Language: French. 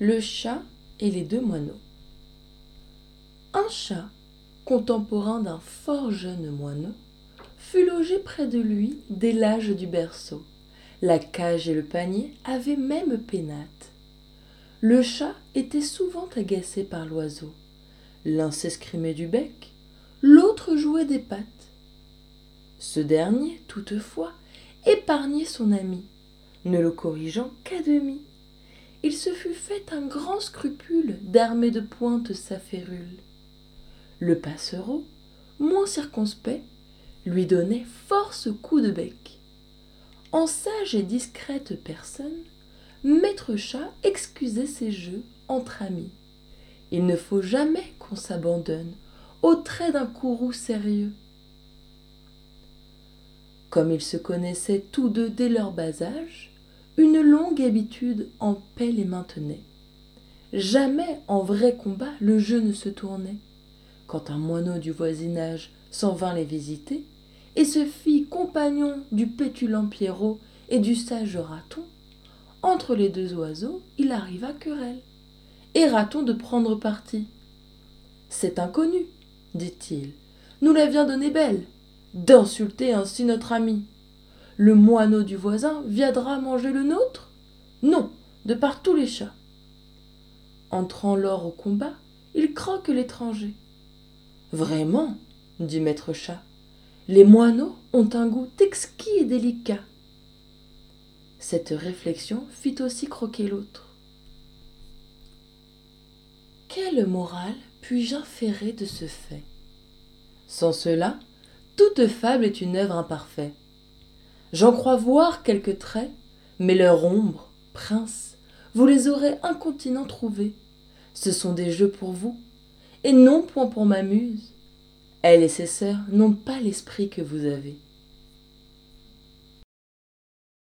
Le chat et les deux moineaux. Un chat, contemporain d'un fort jeune moineau, fut logé près de lui dès l'âge du berceau. La cage et le panier avaient même pénate. Le chat était souvent agacé par l'oiseau. L'un s'escrimait du bec, l'autre jouait des pattes. Ce dernier, toutefois, épargnait son ami, ne le corrigeant qu'à demi il se fut fait un grand scrupule d'armer de pointe sa férule. Le passereau, moins circonspect, lui donnait force coups de bec. En sage et discrète personne, Maître Chat excusait ses jeux entre amis. Il ne faut jamais qu'on s'abandonne au trait d'un courroux sérieux. Comme ils se connaissaient tous deux dès leur bas âge, une longue habitude en paix les maintenait. Jamais en vrai combat le jeu ne se tournait. Quand un moineau du voisinage s'en vint les visiter, et se fit compagnon du pétulant Pierrot et du sage Raton, entre les deux oiseaux il arriva querelle. Et Raton de prendre parti. C'est inconnu, dit-il, nous la vient donner belle, d'insulter ainsi notre ami le moineau du voisin viendra manger le nôtre? Non, de par tous les chats. Entrant lors au combat, il croque l'étranger. Vraiment, dit maître chat, les moineaux ont un goût exquis et délicat. Cette réflexion fit aussi croquer l'autre. Quelle morale puis-je inférer de ce fait? Sans cela, toute fable est une œuvre imparfaite. J'en crois voir quelques traits, mais leur ombre, prince, vous les aurez incontinent trouvés. Ce sont des jeux pour vous, et non point pour ma muse. Elle et ses sœurs n'ont pas l'esprit que vous avez.